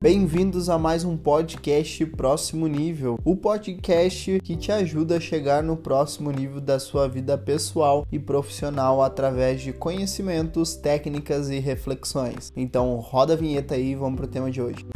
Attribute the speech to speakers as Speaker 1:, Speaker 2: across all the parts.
Speaker 1: Bem-vindos a mais um podcast Próximo Nível, o podcast que te ajuda a chegar no próximo nível da sua vida pessoal e profissional através de conhecimentos, técnicas e reflexões. Então, roda a vinheta aí e vamos pro tema de hoje.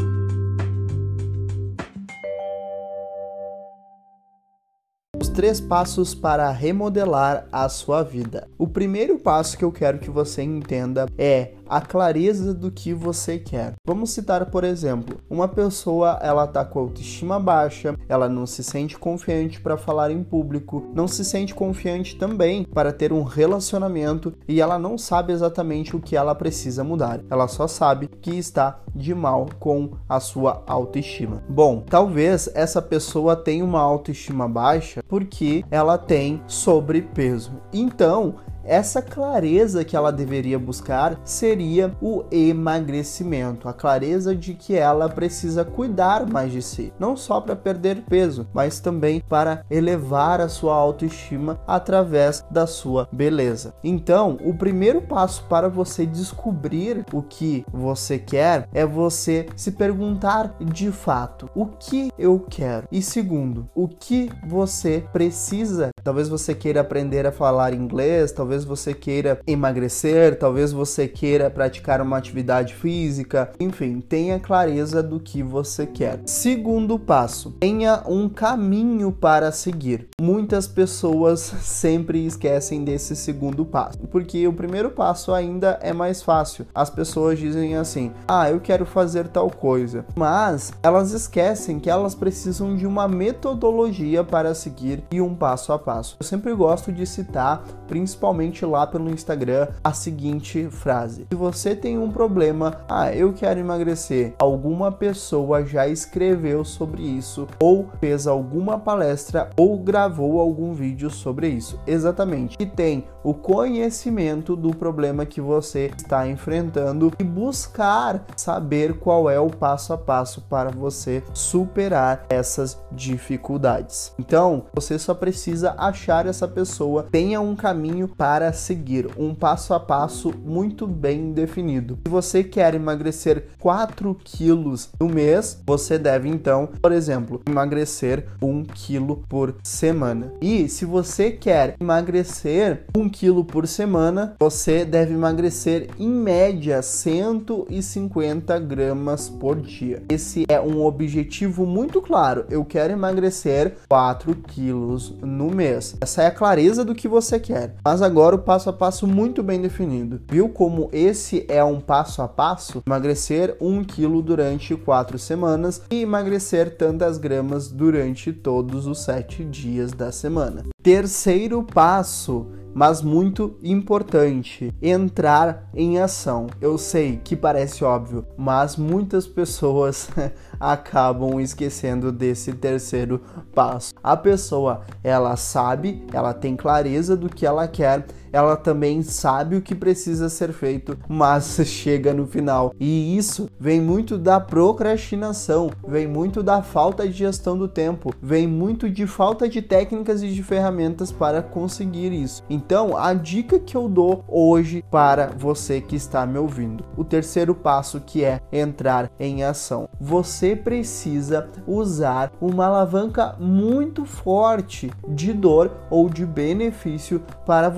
Speaker 1: Os três passos para remodelar a sua vida. O primeiro passo que eu quero que você entenda é a clareza do que você quer. Vamos citar, por exemplo, uma pessoa ela tá com autoestima baixa, ela não se sente confiante para falar em público, não se sente confiante também para ter um relacionamento e ela não sabe exatamente o que ela precisa mudar. Ela só sabe que está de mal com a sua autoestima. Bom, talvez essa pessoa tenha uma autoestima baixa porque ela tem sobrepeso. Então, essa clareza que ela deveria buscar seria o emagrecimento, a clareza de que ela precisa cuidar mais de si, não só para perder peso, mas também para elevar a sua autoestima através da sua beleza. Então, o primeiro passo para você descobrir o que você quer é você se perguntar de fato o que eu quero. E segundo, o que você precisa. Talvez você queira aprender a falar inglês, talvez talvez você queira emagrecer, talvez você queira praticar uma atividade física, enfim, tenha clareza do que você quer. Segundo passo, tenha um caminho para seguir. Muitas pessoas sempre esquecem desse segundo passo, porque o primeiro passo ainda é mais fácil. As pessoas dizem assim: "Ah, eu quero fazer tal coisa", mas elas esquecem que elas precisam de uma metodologia para seguir e um passo a passo. Eu sempre gosto de citar, principalmente principalmente lá pelo Instagram, a seguinte frase: Se você tem um problema, ah, eu quero emagrecer, alguma pessoa já escreveu sobre isso, ou fez alguma palestra, ou gravou algum vídeo sobre isso. Exatamente. E tem o conhecimento do problema que você está enfrentando e buscar saber qual é o passo a passo para você superar essas dificuldades. Então, você só precisa achar essa pessoa, tenha um caminho para para seguir, um passo a passo muito bem definido. Se você quer emagrecer 4 quilos no mês, você deve então, por exemplo, emagrecer 1 quilo por semana. E se você quer emagrecer 1 quilo por semana, você deve emagrecer em média 150 gramas por dia. Esse é um objetivo muito claro. Eu quero emagrecer 4 quilos no mês. Essa é a clareza do que você quer. Mas agora agora o passo a passo muito bem definido. Viu como esse é um passo a passo? Emagrecer 1 kg durante 4 semanas e emagrecer tantas gramas durante todos os 7 dias da semana. Terceiro passo mas muito importante, entrar em ação. Eu sei que parece óbvio, mas muitas pessoas acabam esquecendo desse terceiro passo. A pessoa, ela sabe, ela tem clareza do que ela quer, ela também sabe o que precisa ser feito, mas chega no final. E isso vem muito da procrastinação, vem muito da falta de gestão do tempo, vem muito de falta de técnicas e de ferramentas para conseguir isso. Então, a dica que eu dou hoje para você que está me ouvindo, o terceiro passo que é entrar em ação. Você precisa usar uma alavanca muito forte de dor ou de benefício para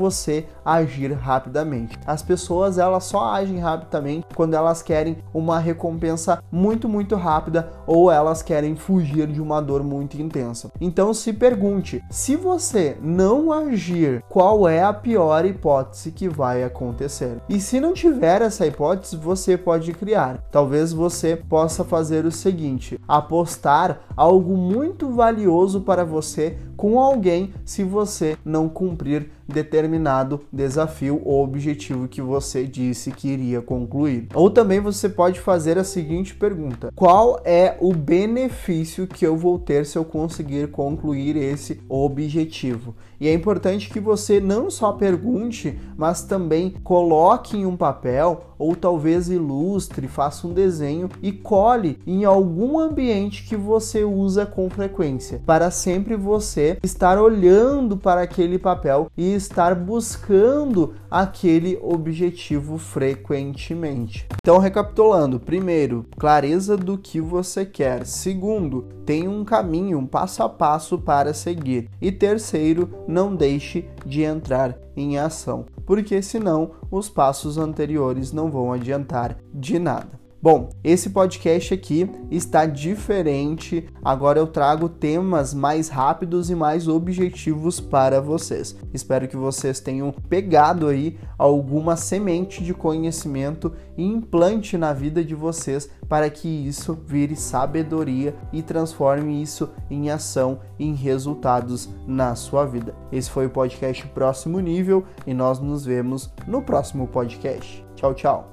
Speaker 1: agir rapidamente. As pessoas elas só agem rapidamente quando elas querem uma recompensa muito muito rápida ou elas querem fugir de uma dor muito intensa. Então se pergunte, se você não agir, qual é a pior hipótese que vai acontecer? E se não tiver essa hipótese, você pode criar. Talvez você possa fazer o seguinte: apostar algo muito valioso para você com alguém se você não cumprir determinado desafio ou objetivo que você disse que iria concluir. Ou também você pode fazer a seguinte pergunta: qual é o benefício que eu vou ter se eu conseguir concluir esse objetivo? E é importante que você não só pergunte, mas também coloque em um papel ou talvez ilustre, faça um desenho e cole em algum ambiente que você usa com frequência, para sempre você estar olhando para aquele papel e estar buscando aquele objetivo frequentemente. Então, recapitulando: primeiro, clareza do que você quer. Segundo, tem um caminho, um passo a passo para seguir. E terceiro, não deixe de entrar em ação, porque senão os passos anteriores não vão adiantar de nada. Bom, esse podcast aqui está diferente. Agora eu trago temas mais rápidos e mais objetivos para vocês. Espero que vocês tenham pegado aí alguma semente de conhecimento e implante na vida de vocês para que isso vire sabedoria e transforme isso em ação, em resultados na sua vida. Esse foi o podcast Próximo Nível e nós nos vemos no próximo podcast. Tchau, tchau.